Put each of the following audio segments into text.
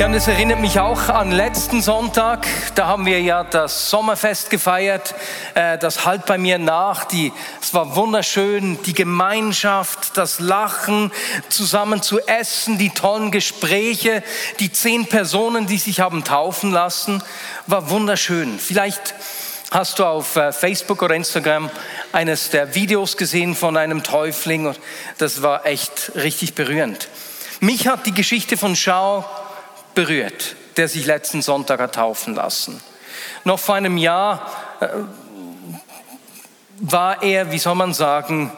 Ja, und es erinnert mich auch an letzten Sonntag. Da haben wir ja das Sommerfest gefeiert. Äh, das halt bei mir nach. Die, es war wunderschön. Die Gemeinschaft, das Lachen, zusammen zu essen, die tollen Gespräche, die zehn Personen, die sich haben taufen lassen, war wunderschön. Vielleicht hast du auf äh, Facebook oder Instagram eines der Videos gesehen von einem Täufling. Das war echt richtig berührend. Mich hat die Geschichte von Schau berührt, der sich letzten Sonntag hat taufen lassen. Noch vor einem Jahr äh, war er, wie soll man sagen,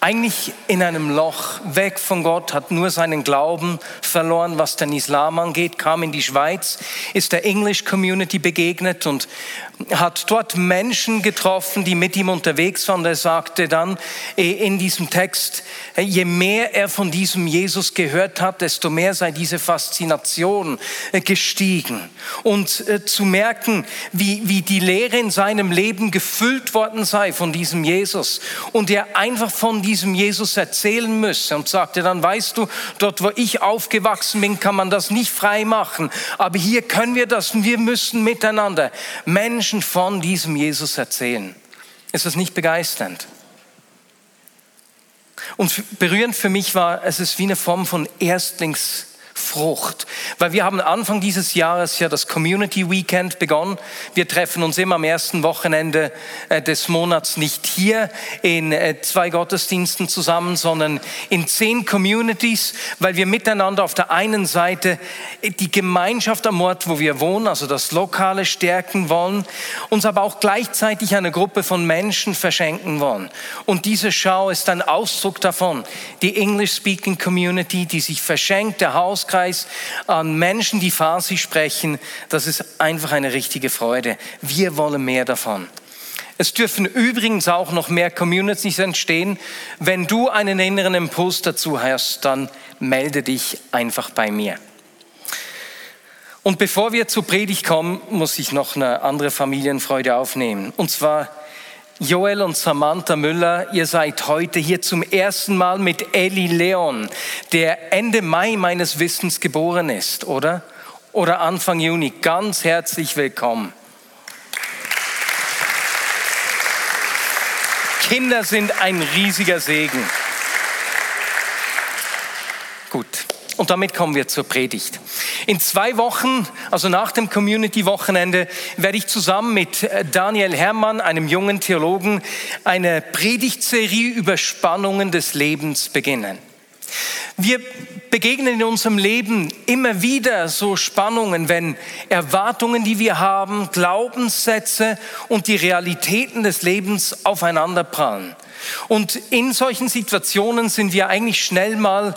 eigentlich in einem Loch, weg von Gott, hat nur seinen Glauben verloren, was den Islam angeht, kam in die Schweiz, ist der English Community begegnet und hat dort Menschen getroffen, die mit ihm unterwegs waren. Er sagte dann äh, in diesem Text, äh, je mehr er von diesem Jesus gehört hat, desto mehr sei diese Faszination äh, gestiegen. Und zu merken, wie, wie die Lehre in seinem Leben gefüllt worden sei von diesem Jesus. Und er einfach von diesem Jesus erzählen müsse und sagte dann, weißt du, dort wo ich aufgewachsen bin, kann man das nicht frei machen. Aber hier können wir das und wir müssen miteinander Menschen von diesem Jesus erzählen. Ist das nicht begeisternd? Und berührend für mich war, es ist wie eine Form von Erstlings Frucht. Weil wir haben Anfang dieses Jahres ja das Community Weekend begonnen. Wir treffen uns immer am ersten Wochenende äh, des Monats nicht hier in äh, zwei Gottesdiensten zusammen, sondern in zehn Communities, weil wir miteinander auf der einen Seite die Gemeinschaft am Ort, wo wir wohnen, also das Lokale stärken wollen, uns aber auch gleichzeitig eine Gruppe von Menschen verschenken wollen. Und diese Schau ist ein Ausdruck davon. Die English-Speaking Community, die sich verschenkt, der Haus Hauskreis an Menschen, die Farsi sprechen. Das ist einfach eine richtige Freude. Wir wollen mehr davon. Es dürfen übrigens auch noch mehr Communities entstehen. Wenn du einen inneren Impuls dazu hast, dann melde dich einfach bei mir. Und bevor wir zur Predigt kommen, muss ich noch eine andere Familienfreude aufnehmen. Und zwar Joel und Samantha Müller, ihr seid heute hier zum ersten Mal mit Eli Leon, der Ende Mai meines Wissens geboren ist, oder? Oder Anfang Juni. Ganz herzlich willkommen. Kinder sind ein riesiger Segen. Gut, und damit kommen wir zur Predigt. In zwei Wochen, also nach dem Community-Wochenende, werde ich zusammen mit äh, Daniel Herrmann, einem jungen Theologen, eine Predigtserie über Spannungen des Lebens beginnen. Wir begegnen in unserem Leben immer wieder so Spannungen, wenn Erwartungen, die wir haben, Glaubenssätze und die Realitäten des Lebens aufeinanderprallen. Und in solchen Situationen sind wir eigentlich schnell mal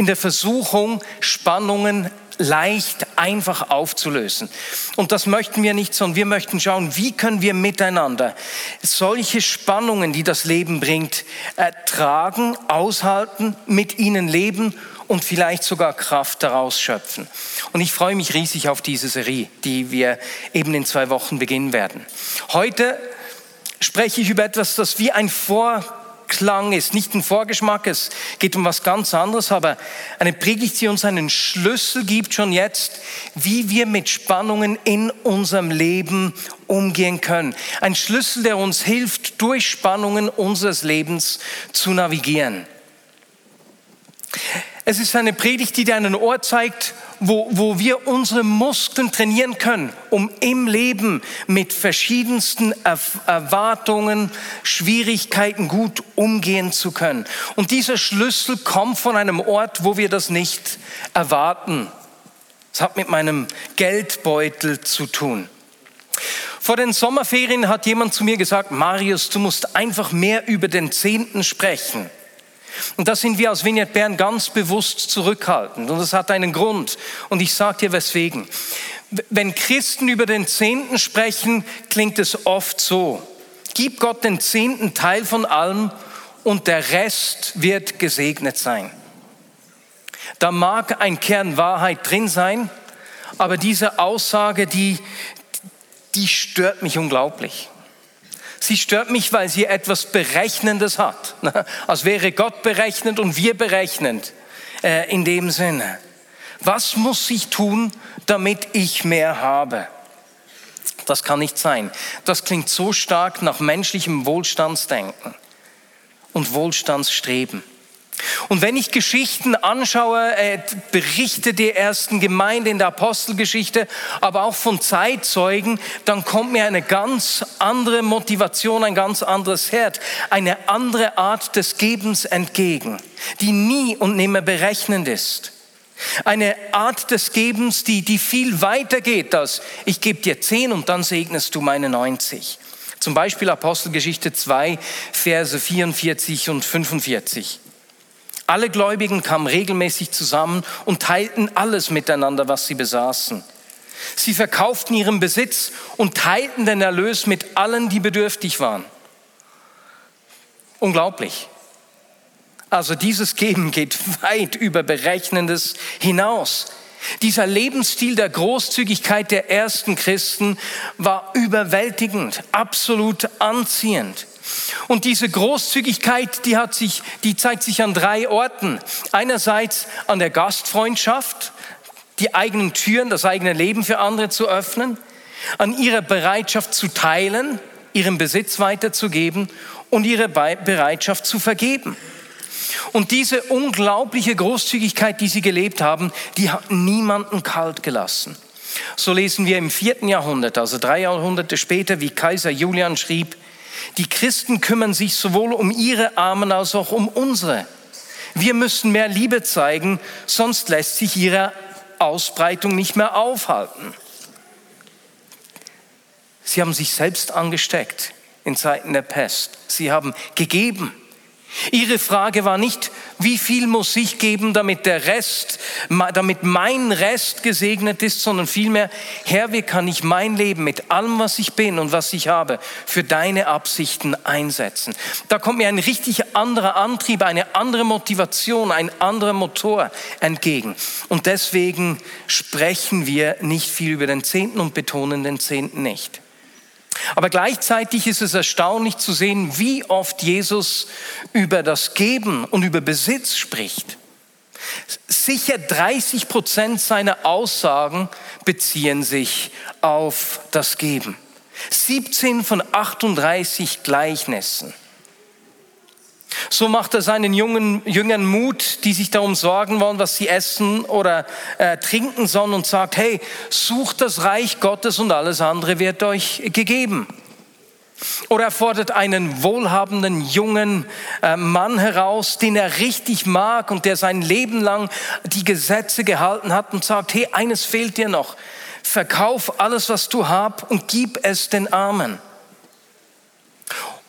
in der Versuchung, Spannungen leicht, einfach aufzulösen. Und das möchten wir nicht, sondern wir möchten schauen, wie können wir miteinander solche Spannungen, die das Leben bringt, ertragen, aushalten, mit ihnen leben und vielleicht sogar Kraft daraus schöpfen. Und ich freue mich riesig auf diese Serie, die wir eben in zwei Wochen beginnen werden. Heute spreche ich über etwas, das wie ein Vor Klang ist, nicht ein Vorgeschmack, es geht um was ganz anderes, aber eine Predigt, die uns einen Schlüssel gibt schon jetzt, wie wir mit Spannungen in unserem Leben umgehen können. Ein Schlüssel, der uns hilft, durch Spannungen unseres Lebens zu navigieren. Es ist eine Predigt, die dir einen Ort zeigt, wo, wo wir unsere Muskeln trainieren können, um im Leben mit verschiedensten Erwartungen, Schwierigkeiten gut umgehen zu können. Und dieser Schlüssel kommt von einem Ort, wo wir das nicht erwarten. Es hat mit meinem Geldbeutel zu tun. Vor den Sommerferien hat jemand zu mir gesagt, Marius, du musst einfach mehr über den Zehnten sprechen. Und da sind wir als Vineyard Bern ganz bewusst zurückhaltend. Und das hat einen Grund. Und ich sage dir weswegen. Wenn Christen über den Zehnten sprechen, klingt es oft so. Gib Gott den zehnten Teil von allem und der Rest wird gesegnet sein. Da mag ein Kern Wahrheit drin sein, aber diese Aussage, die, die stört mich unglaublich. Sie stört mich, weil sie etwas Berechnendes hat. Als wäre Gott berechnend und wir berechnend äh, in dem Sinne. Was muss ich tun, damit ich mehr habe? Das kann nicht sein. Das klingt so stark nach menschlichem Wohlstandsdenken und Wohlstandsstreben. Und wenn ich Geschichten anschaue, äh, Berichte der ersten Gemeinde in der Apostelgeschichte, aber auch von Zeitzeugen, dann kommt mir eine ganz andere Motivation, ein ganz anderes Herz, eine andere Art des Gebens entgegen, die nie und nimmer berechnend ist. Eine Art des Gebens, die, die viel weiter geht als ich gebe dir zehn und dann segnest du meine 90. Zum Beispiel Apostelgeschichte 2, Verse 44 und 45. Alle Gläubigen kamen regelmäßig zusammen und teilten alles miteinander, was sie besaßen. Sie verkauften ihren Besitz und teilten den Erlös mit allen, die bedürftig waren. Unglaublich. Also dieses Geben geht weit über Berechnendes hinaus. Dieser Lebensstil der Großzügigkeit der ersten Christen war überwältigend, absolut anziehend. Und diese Großzügigkeit, die, hat sich, die zeigt sich an drei Orten. Einerseits an der Gastfreundschaft, die eigenen Türen, das eigene Leben für andere zu öffnen, an ihrer Bereitschaft zu teilen, ihren Besitz weiterzugeben und ihre Bereitschaft zu vergeben. Und diese unglaubliche Großzügigkeit, die sie gelebt haben, die hat niemanden kalt gelassen. So lesen wir im vierten Jahrhundert, also drei Jahrhunderte später, wie Kaiser Julian schrieb, die Christen kümmern sich sowohl um ihre Armen als auch um unsere. Wir müssen mehr Liebe zeigen, sonst lässt sich ihre Ausbreitung nicht mehr aufhalten. Sie haben sich selbst angesteckt in Zeiten der Pest. Sie haben gegeben. Ihre Frage war nicht, wie viel muss ich geben, damit der Rest, damit mein Rest gesegnet ist, sondern vielmehr, Herr, wie kann ich mein Leben mit allem, was ich bin und was ich habe, für deine Absichten einsetzen? Da kommt mir ein richtig anderer Antrieb, eine andere Motivation, ein anderer Motor entgegen. Und deswegen sprechen wir nicht viel über den Zehnten und betonen den Zehnten nicht. Aber gleichzeitig ist es erstaunlich zu sehen, wie oft Jesus über das Geben und über Besitz spricht. Sicher 30 Prozent seiner Aussagen beziehen sich auf das Geben. 17 von 38 Gleichnissen. So macht er seinen jungen, Jüngern Mut, die sich darum sorgen wollen, was sie essen oder äh, trinken sollen und sagt, hey, sucht das Reich Gottes und alles andere wird euch gegeben. Oder er fordert einen wohlhabenden jungen äh, Mann heraus, den er richtig mag und der sein Leben lang die Gesetze gehalten hat und sagt, hey, eines fehlt dir noch. Verkauf alles, was du hast und gib es den Armen.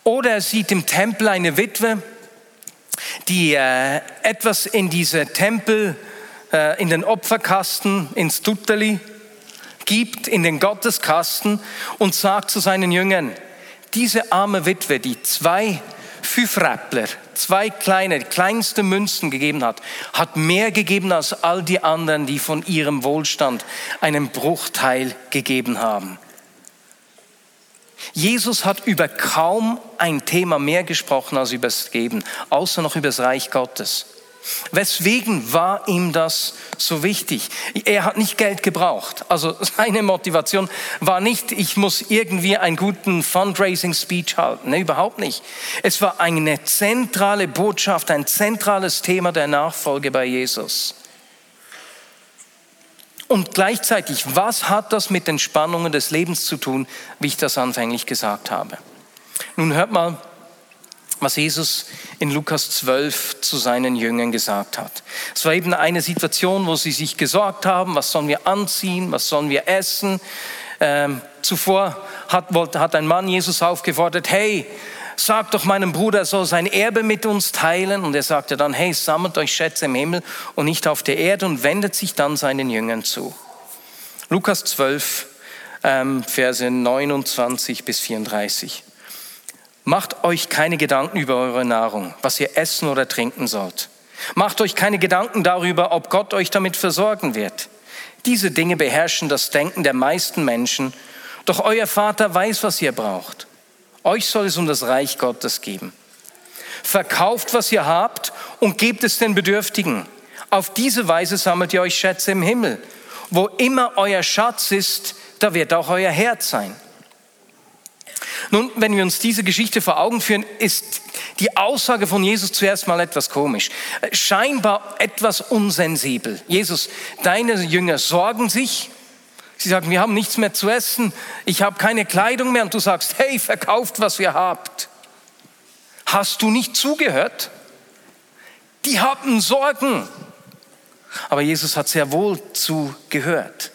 Oder er sieht im Tempel eine Witwe, die äh, etwas in diese Tempel, äh, in den Opferkasten, ins Tutteli gibt, in den Gotteskasten und sagt zu seinen Jüngern, diese arme Witwe, die zwei Fünfräppler, zwei kleine, kleinste Münzen gegeben hat, hat mehr gegeben als all die anderen, die von ihrem Wohlstand einen Bruchteil gegeben haben. Jesus hat über kaum ein Thema mehr gesprochen als über das Geben, außer noch über das Reich Gottes. Weswegen war ihm das so wichtig? Er hat nicht Geld gebraucht. Also seine Motivation war nicht, ich muss irgendwie einen guten Fundraising-Speech halten. Nee, überhaupt nicht. Es war eine zentrale Botschaft, ein zentrales Thema der Nachfolge bei Jesus. Und gleichzeitig, was hat das mit den Spannungen des Lebens zu tun, wie ich das anfänglich gesagt habe? Nun hört mal, was Jesus in Lukas 12 zu seinen Jüngern gesagt hat. Es war eben eine Situation, wo sie sich gesorgt haben, was sollen wir anziehen, was sollen wir essen. Ähm, zuvor hat, hat ein Mann Jesus aufgefordert, hey, sag doch meinem Bruder, er soll sein Erbe mit uns teilen. Und er sagte dann, hey, sammelt euch Schätze im Himmel und nicht auf der Erde und wendet sich dann seinen Jüngern zu. Lukas 12, ähm, Verse 29 bis 34. Macht euch keine Gedanken über eure Nahrung, was ihr essen oder trinken sollt. Macht euch keine Gedanken darüber, ob Gott euch damit versorgen wird. Diese Dinge beherrschen das Denken der meisten Menschen, doch euer Vater weiß, was ihr braucht. Euch soll es um das Reich Gottes geben. Verkauft, was ihr habt und gebt es den Bedürftigen. Auf diese Weise sammelt ihr euch Schätze im Himmel. Wo immer euer Schatz ist, da wird auch euer Herz sein. Nun, wenn wir uns diese Geschichte vor Augen führen, ist die Aussage von Jesus zuerst mal etwas komisch. Scheinbar etwas unsensibel. Jesus, deine Jünger sorgen sich. Sie sagen, wir haben nichts mehr zu essen. Ich habe keine Kleidung mehr. Und du sagst, hey, verkauft, was ihr habt. Hast du nicht zugehört? Die haben Sorgen. Aber Jesus hat sehr wohl zugehört.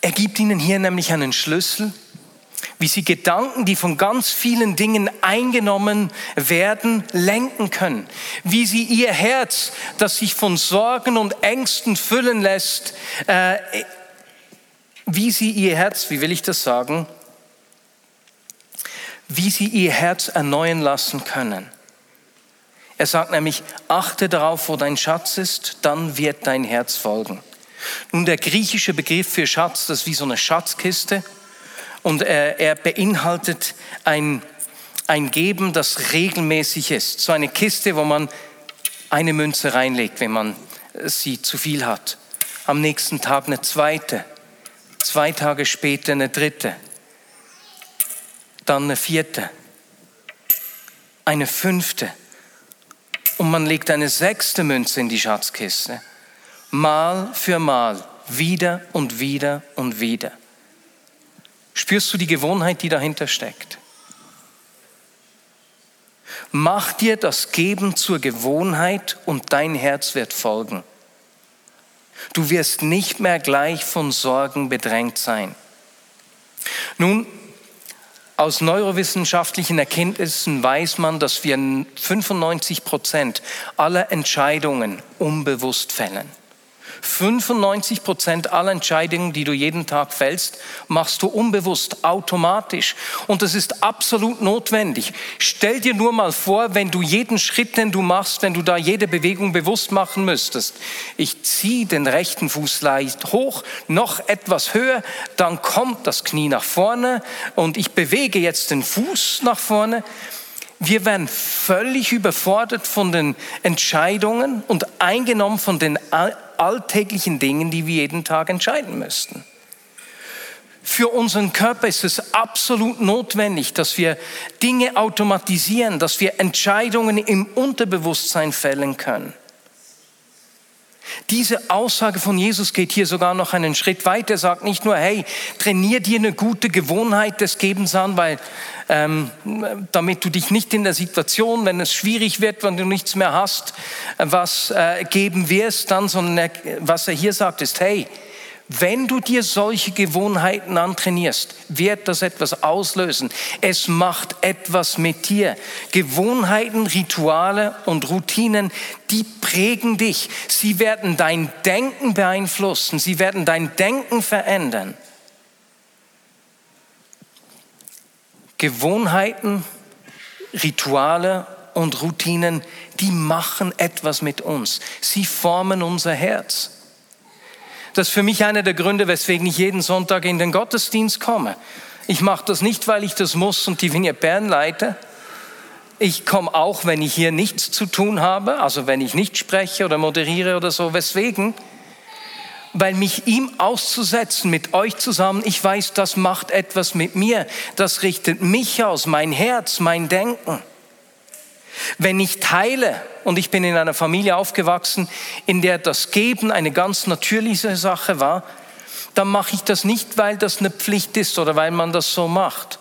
Er gibt ihnen hier nämlich einen Schlüssel, wie sie Gedanken, die von ganz vielen Dingen eingenommen werden, lenken können. Wie sie ihr Herz, das sich von Sorgen und Ängsten füllen lässt, äh, wie sie ihr Herz, wie will ich das sagen, wie sie ihr Herz erneuern lassen können. Er sagt nämlich, achte darauf, wo dein Schatz ist, dann wird dein Herz folgen. Nun, der griechische Begriff für Schatz, das ist wie so eine Schatzkiste und er, er beinhaltet ein, ein Geben, das regelmäßig ist. So eine Kiste, wo man eine Münze reinlegt, wenn man sie zu viel hat. Am nächsten Tag eine zweite, zwei Tage später eine dritte, dann eine vierte, eine fünfte und man legt eine sechste Münze in die Schatzkiste. Mal für Mal, wieder und wieder und wieder. Spürst du die Gewohnheit, die dahinter steckt? Mach dir das Geben zur Gewohnheit und dein Herz wird folgen. Du wirst nicht mehr gleich von Sorgen bedrängt sein. Nun, aus neurowissenschaftlichen Erkenntnissen weiß man, dass wir 95 Prozent aller Entscheidungen unbewusst fällen. 95 Prozent aller Entscheidungen, die du jeden Tag fällst, machst du unbewusst, automatisch. Und das ist absolut notwendig. Stell dir nur mal vor, wenn du jeden Schritt, den du machst, wenn du da jede Bewegung bewusst machen müsstest. Ich ziehe den rechten Fuß leicht hoch, noch etwas höher, dann kommt das Knie nach vorne und ich bewege jetzt den Fuß nach vorne. Wir werden völlig überfordert von den Entscheidungen und eingenommen von den alltäglichen Dingen, die wir jeden Tag entscheiden müssten. Für unseren Körper ist es absolut notwendig, dass wir Dinge automatisieren, dass wir Entscheidungen im Unterbewusstsein fällen können. Diese Aussage von Jesus geht hier sogar noch einen Schritt weiter. Er sagt nicht nur, hey, trainier dir eine gute Gewohnheit des Gebens an, weil ähm, damit du dich nicht in der Situation, wenn es schwierig wird, wenn du nichts mehr hast, äh, was äh, geben wirst, dann, sondern er, was er hier sagt, ist, hey, wenn du dir solche Gewohnheiten antrainierst, wird das etwas auslösen. Es macht etwas mit dir. Gewohnheiten, Rituale und Routinen, die prägen dich. Sie werden dein Denken beeinflussen. Sie werden dein Denken verändern. Gewohnheiten, Rituale und Routinen, die machen etwas mit uns. Sie formen unser Herz. Das ist für mich einer der Gründe, weswegen ich jeden Sonntag in den Gottesdienst komme. Ich mache das nicht, weil ich das muss und die Vignette Bern leite. Ich komme auch, wenn ich hier nichts zu tun habe, also wenn ich nicht spreche oder moderiere oder so. Weswegen? Weil mich ihm auszusetzen, mit euch zusammen, ich weiß, das macht etwas mit mir. Das richtet mich aus, mein Herz, mein Denken. Wenn ich teile, und ich bin in einer Familie aufgewachsen, in der das Geben eine ganz natürliche Sache war, dann mache ich das nicht, weil das eine Pflicht ist oder weil man das so macht,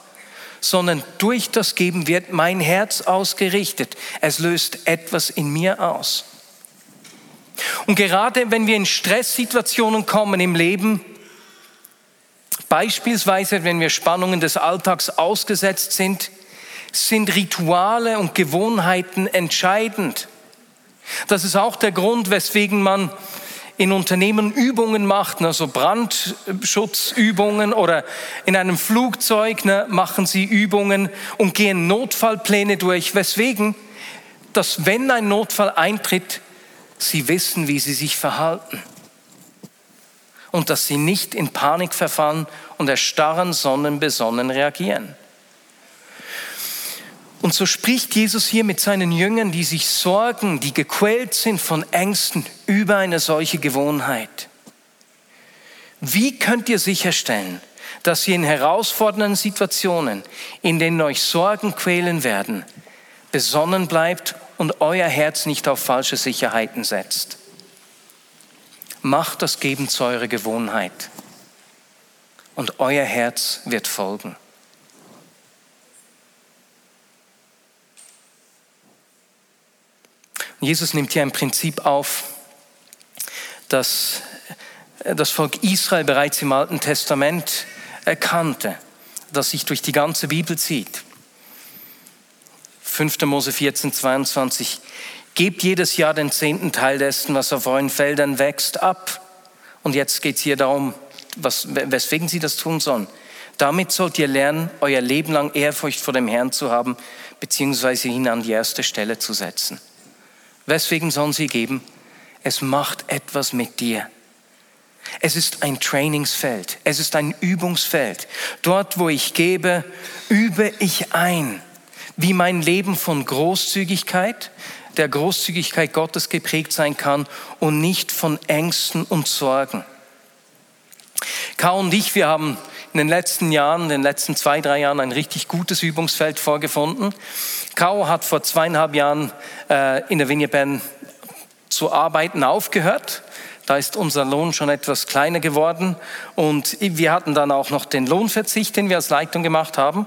sondern durch das Geben wird mein Herz ausgerichtet. Es löst etwas in mir aus. Und gerade wenn wir in Stresssituationen kommen im Leben, Beispielsweise, wenn wir Spannungen des Alltags ausgesetzt sind, sind Rituale und Gewohnheiten entscheidend. Das ist auch der Grund, weswegen man in Unternehmen Übungen macht, also Brandschutzübungen oder in einem Flugzeug ne, machen sie Übungen und gehen Notfallpläne durch, weswegen, dass wenn ein Notfall eintritt, sie wissen, wie sie sich verhalten und dass sie nicht in Panik verfallen und erstarren, sondern besonnen reagieren. Und so spricht Jesus hier mit seinen Jüngern, die sich sorgen, die gequält sind von Ängsten über eine solche Gewohnheit. Wie könnt ihr sicherstellen, dass ihr in herausfordernden Situationen, in denen euch Sorgen quälen werden, besonnen bleibt und euer Herz nicht auf falsche Sicherheiten setzt? Macht das Geben zu eurer Gewohnheit und euer Herz wird folgen. Jesus nimmt hier ein Prinzip auf, das das Volk Israel bereits im Alten Testament erkannte, das sich durch die ganze Bibel zieht. 5. Mose 14, 22. Gebt jedes Jahr den zehnten Teil dessen, was auf euren Feldern wächst, ab. Und jetzt geht es hier darum, was, weswegen sie das tun sollen. Damit sollt ihr lernen, euer Leben lang Ehrfurcht vor dem Herrn zu haben, beziehungsweise ihn an die erste Stelle zu setzen. Weswegen sollen sie geben? Es macht etwas mit dir. Es ist ein Trainingsfeld, es ist ein Übungsfeld. Dort, wo ich gebe, übe ich ein, wie mein Leben von Großzügigkeit, der Großzügigkeit Gottes geprägt sein kann und nicht von Ängsten und Sorgen. Karl und ich, wir haben in den letzten Jahren, in den letzten zwei, drei Jahren ein richtig gutes Übungsfeld vorgefunden. Kao hat vor zweieinhalb Jahren äh, in der Vigne Bern zu arbeiten aufgehört. Da ist unser Lohn schon etwas kleiner geworden und wir hatten dann auch noch den Lohnverzicht, den wir als Leitung gemacht haben.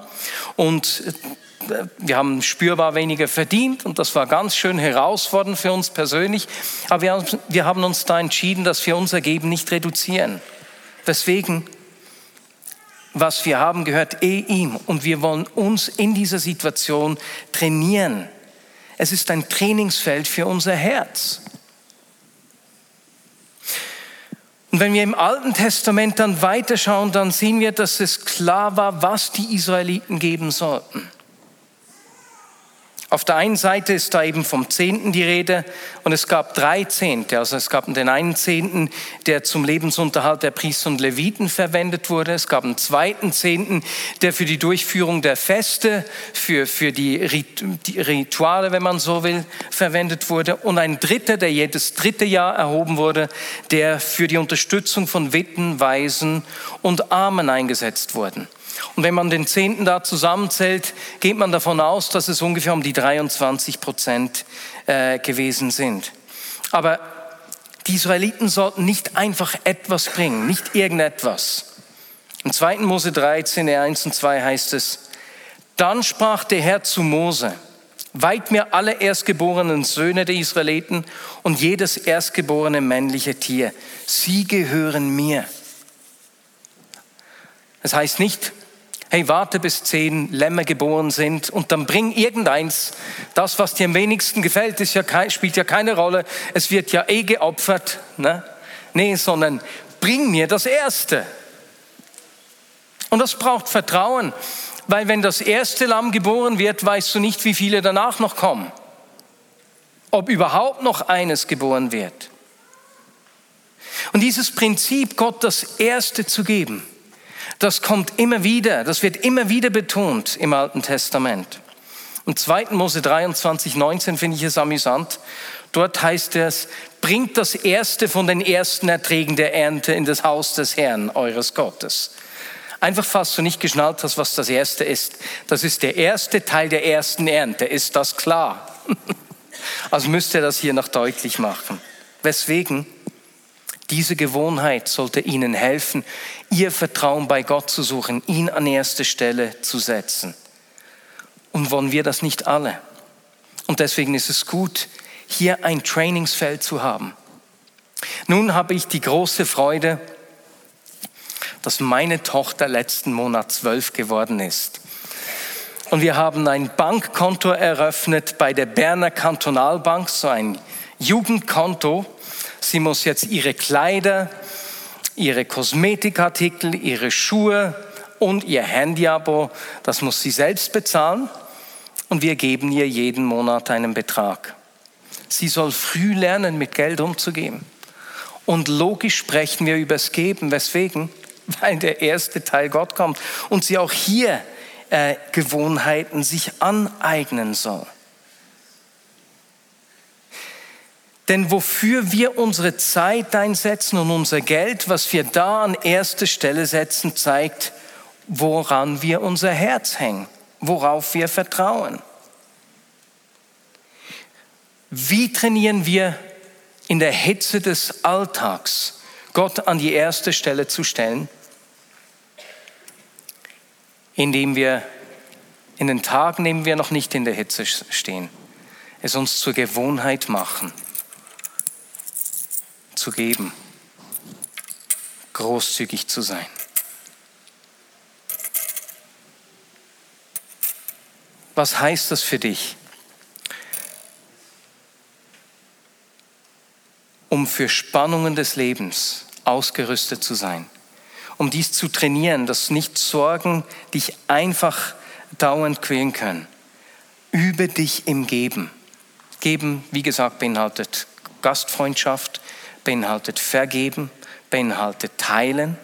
Und äh, wir haben spürbar weniger verdient und das war ganz schön herausfordernd für uns persönlich. Aber wir haben, wir haben uns da entschieden, dass wir unser Geben nicht reduzieren. Deswegen was wir haben, gehört eh ihm. Und wir wollen uns in dieser Situation trainieren. Es ist ein Trainingsfeld für unser Herz. Und wenn wir im Alten Testament dann weiterschauen, dann sehen wir, dass es klar war, was die Israeliten geben sollten. Auf der einen Seite ist da eben vom Zehnten die Rede und es gab drei Zehnte. Also es gab den einen Zehnten, der zum Lebensunterhalt der Priester und Leviten verwendet wurde. Es gab einen zweiten Zehnten, der für die Durchführung der Feste, für, für die, Rituale, wenn man so will, verwendet wurde. Und ein dritter, der jedes dritte Jahr erhoben wurde, der für die Unterstützung von Witten, Waisen und Armen eingesetzt wurde. Und wenn man den Zehnten da zusammenzählt, geht man davon aus, dass es ungefähr um die 23 Prozent äh, gewesen sind. Aber die Israeliten sollten nicht einfach etwas bringen, nicht irgendetwas. Im 2. Mose 13, 1 und 2 heißt es, dann sprach der Herr zu Mose, weit mir alle erstgeborenen Söhne der Israeliten und jedes erstgeborene männliche Tier. Sie gehören mir. Das heißt nicht, hey, warte bis zehn Lämmer geboren sind und dann bring irgendeins. Das, was dir am wenigsten gefällt, ist ja kein, spielt ja keine Rolle. Es wird ja eh geopfert. Ne? Nee, sondern bring mir das Erste. Und das braucht Vertrauen, weil wenn das erste Lamm geboren wird, weißt du nicht, wie viele danach noch kommen. Ob überhaupt noch eines geboren wird. Und dieses Prinzip, Gott das Erste zu geben, das kommt immer wieder, das wird immer wieder betont im Alten Testament. Im 2. Mose 23, 19 finde ich es amüsant. Dort heißt es, bringt das Erste von den ersten Erträgen der Ernte in das Haus des Herrn, eures Gottes. Einfach, falls du nicht geschnallt hast, was das Erste ist. Das ist der erste Teil der ersten Ernte. Ist das klar? Also müsst ihr das hier noch deutlich machen. Weswegen? Diese Gewohnheit sollte Ihnen helfen, Ihr Vertrauen bei Gott zu suchen, ihn an erste Stelle zu setzen. Und wollen wir das nicht alle? Und deswegen ist es gut, hier ein Trainingsfeld zu haben. Nun habe ich die große Freude, dass meine Tochter letzten Monat zwölf geworden ist. Und wir haben ein Bankkonto eröffnet bei der Berner Kantonalbank, so ein Jugendkonto. Sie muss jetzt ihre Kleider, ihre Kosmetikartikel, ihre Schuhe und ihr Handyabo, das muss sie selbst bezahlen. Und wir geben ihr jeden Monat einen Betrag. Sie soll früh lernen, mit Geld umzugehen. Und logisch sprechen wir über das Geben. Weswegen? Weil der erste Teil Gott kommt und sie auch hier äh, Gewohnheiten sich aneignen soll. Denn wofür wir unsere Zeit einsetzen und unser Geld, was wir da an erste Stelle setzen, zeigt, woran wir unser Herz hängen, worauf wir vertrauen. Wie trainieren wir in der Hitze des Alltags Gott an die erste Stelle zu stellen? Indem wir in den Tagen, in denen wir noch nicht in der Hitze stehen, es uns zur Gewohnheit machen, zu geben, großzügig zu sein. Was heißt das für dich? Um für Spannungen des Lebens ausgerüstet zu sein, um dies zu trainieren, dass nicht Sorgen dich einfach dauernd quälen können. Übe dich im Geben. Geben, wie gesagt, beinhaltet Gastfreundschaft, beinhaltet Vergeben, beinhaltet Teilen.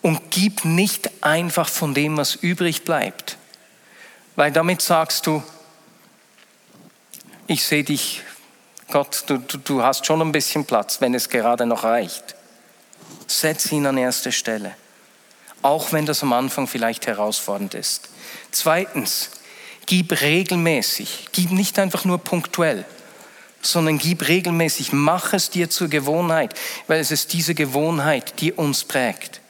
Und gib nicht einfach von dem, was übrig bleibt. Weil damit sagst du, ich sehe dich, Gott, du, du, hast schon ein bisschen Platz, wenn es gerade noch reicht. Setz ihn an erste Stelle, auch wenn das am Anfang vielleicht herausfordernd ist. Zweitens, gib regelmäßig, gib nicht einfach nur punktuell, sondern gib regelmäßig, mach es dir zur Gewohnheit, weil es ist diese Gewohnheit, die uns prägt.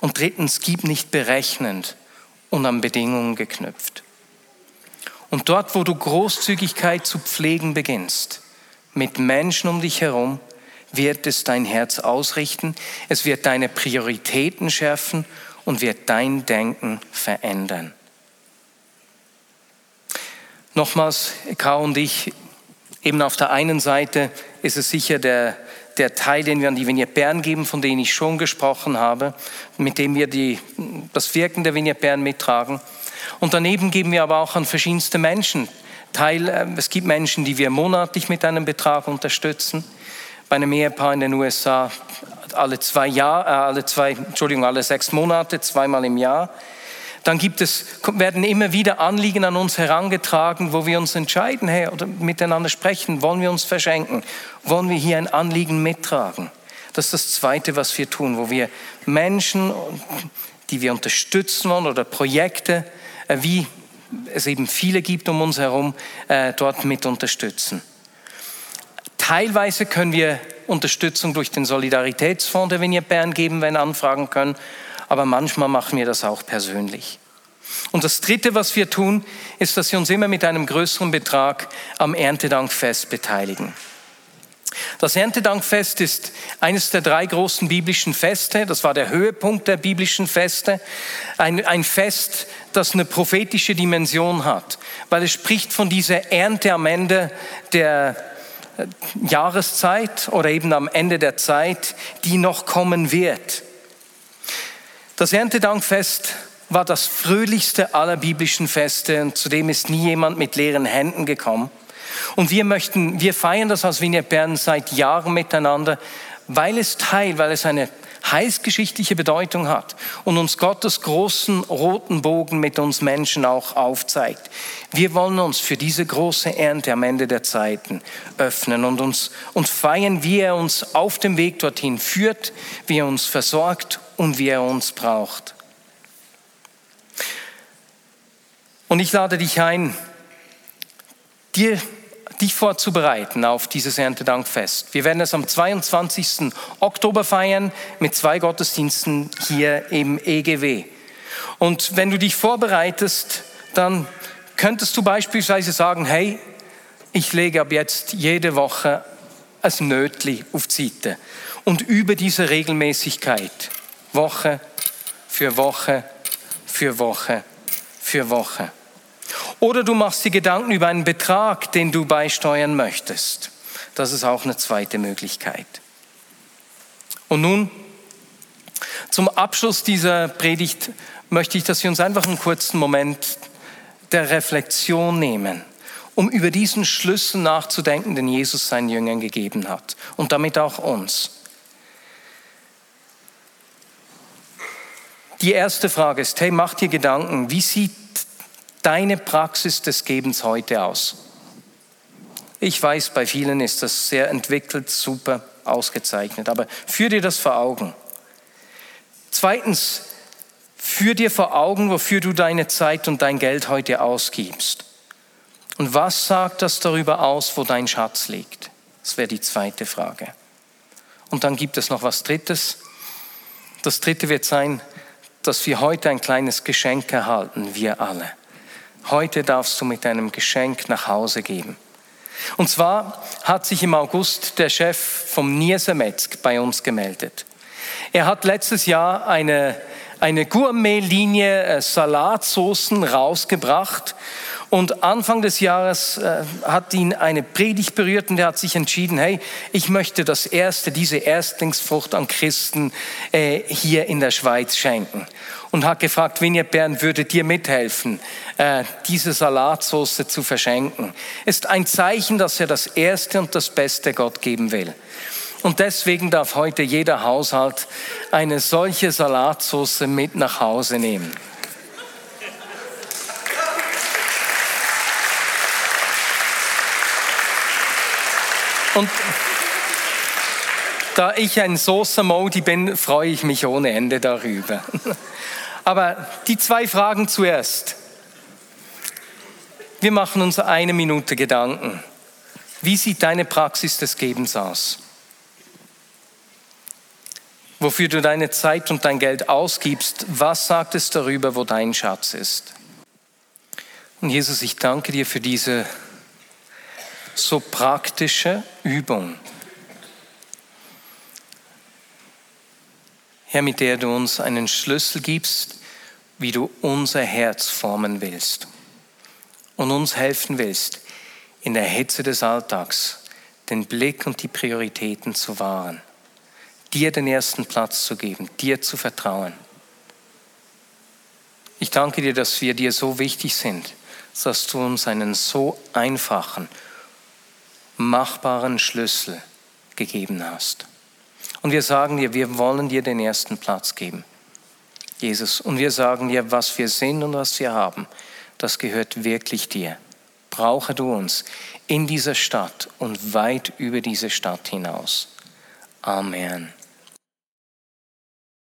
Und drittens, gib nicht berechnend, und an Bedingungen geknüpft. Und dort, wo du Großzügigkeit zu pflegen beginnst, mit Menschen um dich herum, wird es dein Herz ausrichten, es wird deine Prioritäten schärfen und wird dein Denken verändern. Nochmals, K und ich, eben auf der einen Seite ist es sicher der der Teil, den wir an die Vignette Bern geben, von dem ich schon gesprochen habe, mit dem wir die, das Wirken der Vignette Bern mittragen. Und daneben geben wir aber auch an verschiedenste Menschen Teil. Äh, es gibt Menschen, die wir monatlich mit einem Betrag unterstützen. Bei einem Ehepaar in den USA alle zwei Jahre, äh, alle zwei, Entschuldigung, alle sechs Monate, zweimal im Jahr dann gibt es, werden immer wieder Anliegen an uns herangetragen, wo wir uns entscheiden, hey, oder miteinander sprechen, wollen wir uns verschenken, wollen wir hier ein Anliegen mittragen. Das ist das Zweite, was wir tun, wo wir Menschen, die wir unterstützen wollen oder Projekte, äh, wie es eben viele gibt um uns herum, äh, dort mit unterstützen. Teilweise können wir Unterstützung durch den Solidaritätsfonds der Vignette Bern geben, wenn Anfragen können aber manchmal machen wir das auch persönlich. Und das Dritte, was wir tun, ist, dass wir uns immer mit einem größeren Betrag am Erntedankfest beteiligen. Das Erntedankfest ist eines der drei großen biblischen Feste. Das war der Höhepunkt der biblischen Feste. Ein, ein, Fest, das eine prophetische Dimension hat, weil es spricht von dieser Ernte am Ende der äh, Jahreszeit oder eben am Ende der Zeit, die noch kommen wird. Das Erntedankfest war das fröhlichste aller biblischen Feste und zudem ist nie jemand mit leeren Händen gekommen. Und wir möchten, wir feiern das als Vignette Bern seit Jahren miteinander, weil es Teil, weil es eine heilsgeschichtliche Bedeutung hat und uns Gottes großen roten Bogen mit uns Menschen auch aufzeigt. Wir wollen uns für diese große Ernte am Ende der Zeiten öffnen und uns und feiern, wie er uns auf dem Weg dorthin führt, wie er uns versorgt und wie er uns braucht. Und ich lade dich ein, dir, dich vorzubereiten auf dieses Erntedankfest. Wir werden es am 22. Oktober feiern mit zwei Gottesdiensten hier im EGW. Und wenn du dich vorbereitest, dann könntest du beispielsweise sagen, hey, ich lege ab jetzt jede Woche ein Nötli auf die Seite und über diese Regelmäßigkeit, Woche für Woche für Woche für Woche. Oder du machst dir Gedanken über einen Betrag, den du beisteuern möchtest. Das ist auch eine zweite Möglichkeit. Und nun, zum Abschluss dieser Predigt möchte ich, dass wir uns einfach einen kurzen Moment der Reflexion nehmen, um über diesen Schlüssel nachzudenken, den Jesus seinen Jüngern gegeben hat und damit auch uns. Die erste Frage ist, hey, mach dir Gedanken, wie sieht deine Praxis des Gebens heute aus? Ich weiß, bei vielen ist das sehr entwickelt, super, ausgezeichnet, aber führ dir das vor Augen. Zweitens, führ dir vor Augen, wofür du deine Zeit und dein Geld heute ausgibst. Und was sagt das darüber aus, wo dein Schatz liegt? Das wäre die zweite Frage. Und dann gibt es noch was Drittes. Das Dritte wird sein, dass wir heute ein kleines Geschenk erhalten, wir alle. Heute darfst du mit einem Geschenk nach Hause gehen. Und zwar hat sich im August der Chef vom Niersemetzg bei uns gemeldet. Er hat letztes Jahr eine, eine Gourmet-Linie äh, Salatsoßen rausgebracht und Anfang des Jahres äh, hat ihn eine Predigt berührt und er hat sich entschieden, hey, ich möchte das erste, diese Erstlingsfrucht an Christen äh, hier in der Schweiz schenken. Und hat gefragt, Vinja Bern würde dir mithelfen, diese Salatsauce zu verschenken. Ist ein Zeichen, dass er das Erste und das Beste Gott geben will. Und deswegen darf heute jeder Haushalt eine solche Salatsauce mit nach Hause nehmen. Und da ich ein Soße-Modi bin, freue ich mich ohne Ende darüber. Aber die zwei Fragen zuerst. Wir machen uns eine Minute Gedanken. Wie sieht deine Praxis des Gebens aus? Wofür du deine Zeit und dein Geld ausgibst, was sagt es darüber, wo dein Schatz ist? Und Jesus, ich danke dir für diese so praktische Übung. Herr, mit der du uns einen Schlüssel gibst, wie du unser Herz formen willst und uns helfen willst, in der Hitze des Alltags den Blick und die Prioritäten zu wahren, dir den ersten Platz zu geben, dir zu vertrauen. Ich danke dir, dass wir dir so wichtig sind, dass du uns einen so einfachen machbaren Schlüssel gegeben hast. Und wir sagen dir, wir wollen dir den ersten Platz geben, Jesus. Und wir sagen dir, was wir sind und was wir haben, das gehört wirklich dir. Brauche du uns in dieser Stadt und weit über diese Stadt hinaus. Amen.